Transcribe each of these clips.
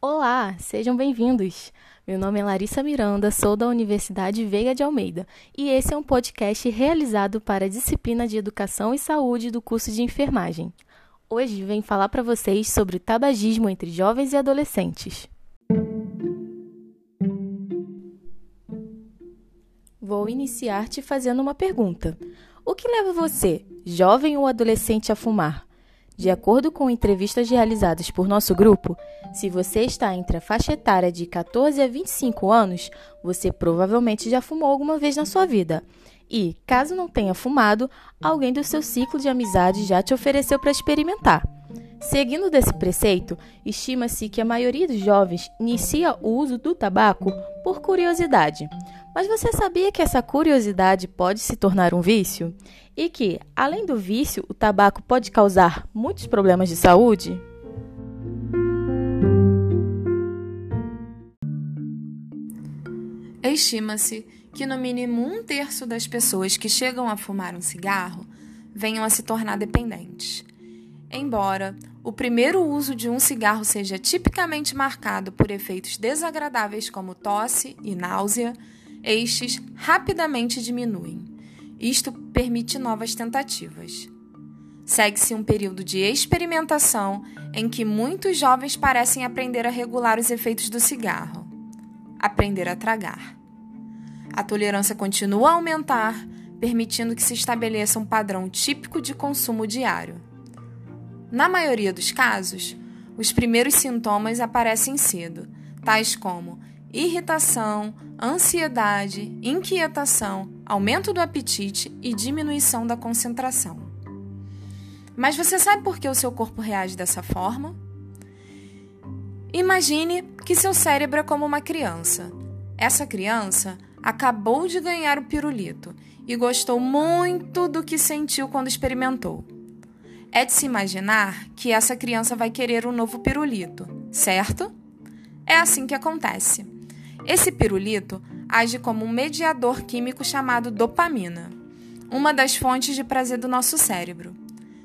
Olá, sejam bem-vindos. Meu nome é Larissa Miranda, sou da Universidade Veiga de Almeida e esse é um podcast realizado para a disciplina de Educação e Saúde do curso de Enfermagem. Hoje venho falar para vocês sobre o tabagismo entre jovens e adolescentes. Vou iniciar te fazendo uma pergunta. O que leva você, jovem ou adolescente, a fumar? De acordo com entrevistas realizadas por nosso grupo, se você está entre a faixa etária de 14 a 25 anos, você provavelmente já fumou alguma vez na sua vida. E, caso não tenha fumado, alguém do seu ciclo de amizade já te ofereceu para experimentar. Seguindo desse preceito, estima-se que a maioria dos jovens inicia o uso do tabaco por curiosidade. Mas você sabia que essa curiosidade pode se tornar um vício? E que, além do vício, o tabaco pode causar muitos problemas de saúde? Estima-se que no mínimo um terço das pessoas que chegam a fumar um cigarro venham a se tornar dependentes. Embora o primeiro uso de um cigarro seja tipicamente marcado por efeitos desagradáveis como tosse e náusea, estes rapidamente diminuem. Isto permite novas tentativas. Segue-se um período de experimentação em que muitos jovens parecem aprender a regular os efeitos do cigarro, aprender a tragar. A tolerância continua a aumentar, permitindo que se estabeleça um padrão típico de consumo diário. Na maioria dos casos, os primeiros sintomas aparecem cedo, tais como irritação, ansiedade, inquietação, aumento do apetite e diminuição da concentração. Mas você sabe por que o seu corpo reage dessa forma? Imagine que seu cérebro é como uma criança. Essa criança acabou de ganhar o pirulito e gostou muito do que sentiu quando experimentou. É de se imaginar que essa criança vai querer um novo pirulito, certo? É assim que acontece. Esse pirulito age como um mediador químico chamado dopamina, uma das fontes de prazer do nosso cérebro.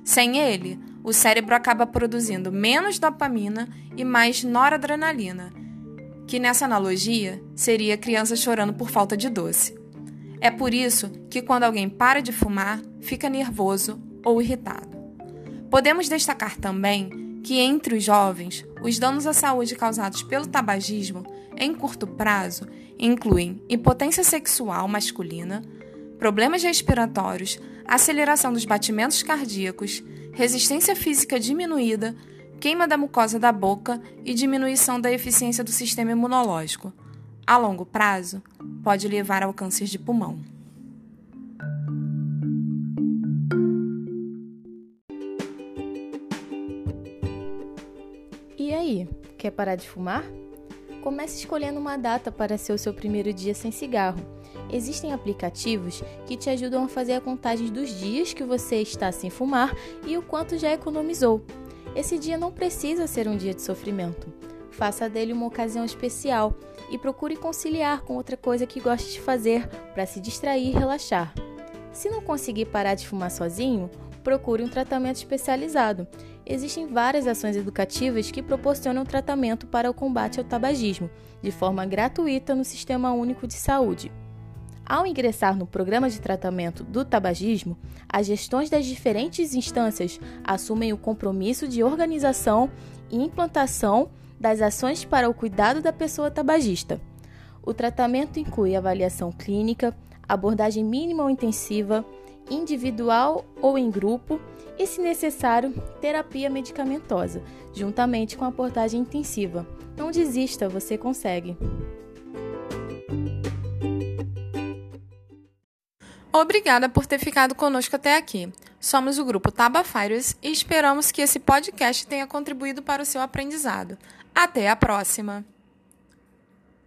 Sem ele, o cérebro acaba produzindo menos dopamina e mais noradrenalina, que nessa analogia seria criança chorando por falta de doce. É por isso que quando alguém para de fumar, fica nervoso ou irritado. Podemos destacar também que entre os jovens, os danos à saúde causados pelo tabagismo em curto prazo incluem impotência sexual masculina, problemas respiratórios, aceleração dos batimentos cardíacos, resistência física diminuída, queima da mucosa da boca e diminuição da eficiência do sistema imunológico. A longo prazo, pode levar ao câncer de pulmão. E aí, quer parar de fumar? Comece escolhendo uma data para ser o seu primeiro dia sem cigarro. Existem aplicativos que te ajudam a fazer a contagem dos dias que você está sem fumar e o quanto já economizou. Esse dia não precisa ser um dia de sofrimento. Faça dele uma ocasião especial e procure conciliar com outra coisa que goste de fazer para se distrair e relaxar. Se não conseguir parar de fumar sozinho, procure um tratamento especializado. Existem várias ações educativas que proporcionam tratamento para o combate ao tabagismo, de forma gratuita no Sistema Único de Saúde. Ao ingressar no programa de tratamento do tabagismo, as gestões das diferentes instâncias assumem o compromisso de organização e implantação das ações para o cuidado da pessoa tabagista. O tratamento inclui avaliação clínica, abordagem mínima ou intensiva, individual ou em grupo e, se necessário, terapia medicamentosa, juntamente com a abordagem intensiva. Não desista, você consegue. Obrigada por ter ficado conosco até aqui. Somos o grupo Tabafires e esperamos que esse podcast tenha contribuído para o seu aprendizado. Até a próxima!